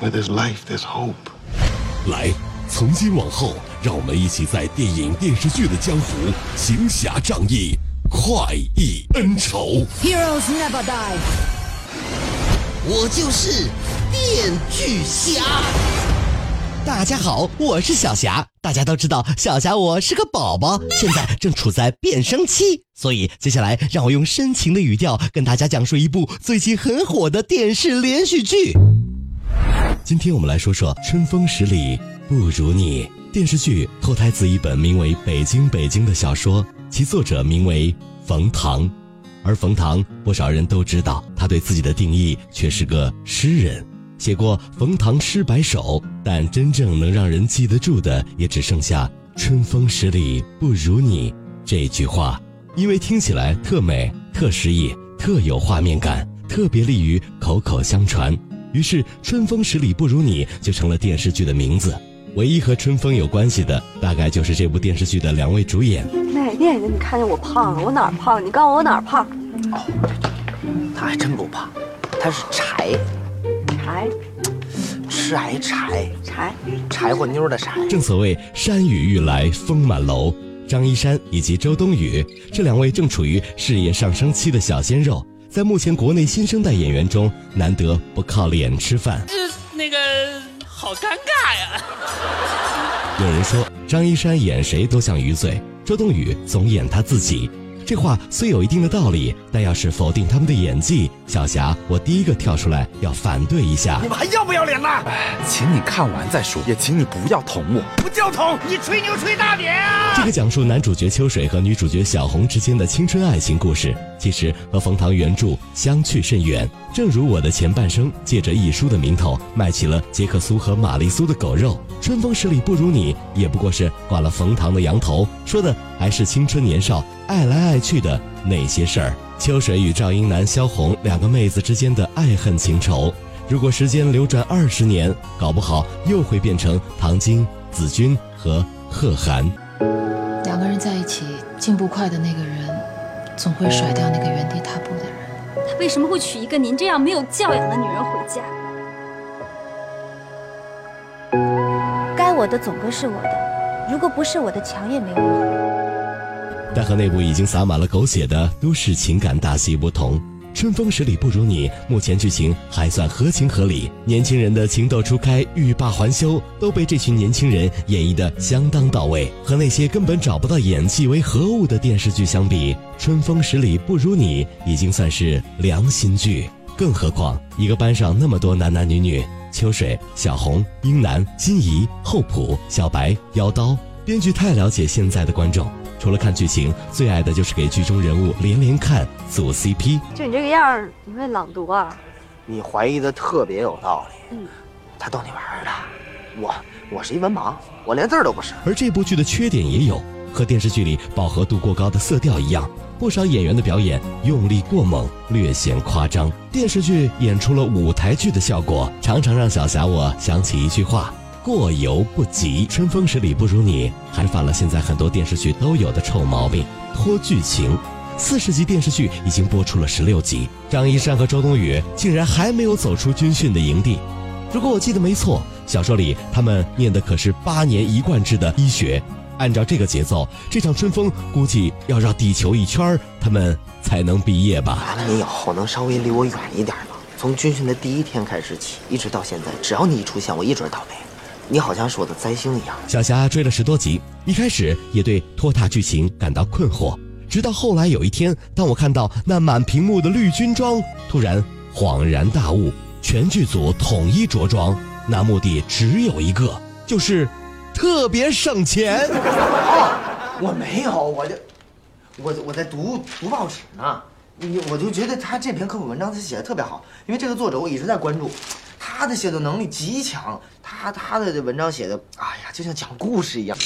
Where there's life, there's hope. 来，从今往后，让我们一起在电影、电视剧的江湖行侠仗义，快意恩仇。Heroes never die. 我就是电锯侠。大家好，我是小霞。大家都知道小霞我是个宝宝，现在正处在变声期，所以接下来让我用深情的语调跟大家讲述一部最近很火的电视连续剧。今天我们来说说《春风十里不如你》电视剧，脱胎自一本名为《北京北京》的小说，其作者名为冯唐。而冯唐，不少人都知道，他对自己的定义却是个诗人，写过《冯唐诗百首》，但真正能让人记得住的，也只剩下“春风十里不如你”这句话，因为听起来特美、特诗意、特有画面感，特别利于口口相传。于是，《春风十里不如你》就成了电视剧的名字。唯一和春风有关系的，大概就是这部电视剧的两位主演。哪电影你看见我胖了？我哪儿胖？你告诉我哪儿胖？他还真不胖，他是柴，柴吃癌柴，柴，柴火妞的柴。正所谓山雨欲来风满楼，张一山以及周冬雨这两位正处于事业上升期的小鲜肉，在目前国内新生代演员中，难得不靠脸吃饭。这那个好尴尬呀！有人说张一山演谁都像余罪，周冬雨总演他自己。这话虽有一定的道理，但要是否定他们的演技，小霞我第一个跳出来要反对一下你。们还要不要脸呐？请你看完再说，也请你不要捅我。不叫捅，你吹牛吹大点啊！这个讲述男主角秋水和女主角小红之间的青春爱情故事，其实和冯唐原著相去甚远。正如我的前半生借着一书的名头卖起了杰克苏和玛丽苏的狗肉，《春风十里不如你》也不过是挂了冯唐的羊头，说的还是青春年少爱来爱去的那些事儿。秋水与赵英男、萧红两个妹子之间的爱恨情仇，如果时间流转二十年，搞不好又会变成唐晶、子君和贺涵。两个人在一起，进步快的那个人，总会甩掉那个原地踏步的人。他为什么会娶一个您这样没有教养的女人回家？该我的总归是我的，如果不是我的，墙也没有用。但和那部已经洒满了狗血的都市情感大戏不同，《春风十里不如你》目前剧情还算合情合理，年轻人的情窦初开、欲罢还休都被这群年轻人演绎的相当到位。和那些根本找不到演技为何物的电视剧相比，《春风十里不如你》已经算是良心剧。更何况一个班上那么多男男女女，秋水、小红、英男、金怡、厚朴、小白、妖刀，编剧太了解现在的观众。除了看剧情，最爱的就是给剧中人物连连看组 CP。就你这个样儿，你会朗读啊？你怀疑的特别有道理。嗯，他逗你玩儿的。我我是一文盲，我连字儿都不识。而这部剧的缺点也有，和电视剧里饱和度过高的色调一样，不少演员的表演用力过猛，略显夸张。电视剧演出了舞台剧的效果，常常让小霞我想起一句话。过犹不及，春风十里不如你，还犯了现在很多电视剧都有的臭毛病——拖剧情。四十集电视剧已经播出了十六集，张一山和周冬雨竟然还没有走出军训的营地。如果我记得没错，小说里他们念的可是八年一贯制的医学。按照这个节奏，这场春风估计要绕地球一圈，他们才能毕业吧。完了，你以后能稍微离我远一点吗？从军训的第一天开始起，一直到现在，只要你一出现，我一准倒霉。你好像是我的灾星一样。小霞追了十多集，一开始也对拖沓剧情感到困惑，直到后来有一天，当我看到那满屏幕的绿军装，突然恍然大悟：全剧组统一着装，那目的只有一个，就是特别省钱。哦，我没有，我就我我在读读报纸呢。你我就觉得他这篇科普文章他写的特别好，因为这个作者我一直在关注，他的写作能力极强，他他的文章写的，哎呀，就像讲故事一样。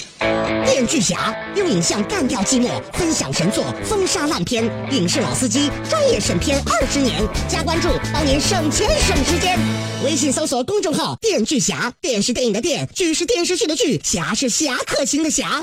电锯侠用影像干掉寂寞，分享神作，封杀烂片。影视老司机专业审片二十年，加关注帮您省钱省时间。微信搜索公众号“电锯侠”，电视电影的电，剧是电视剧的剧，侠是侠客行的侠。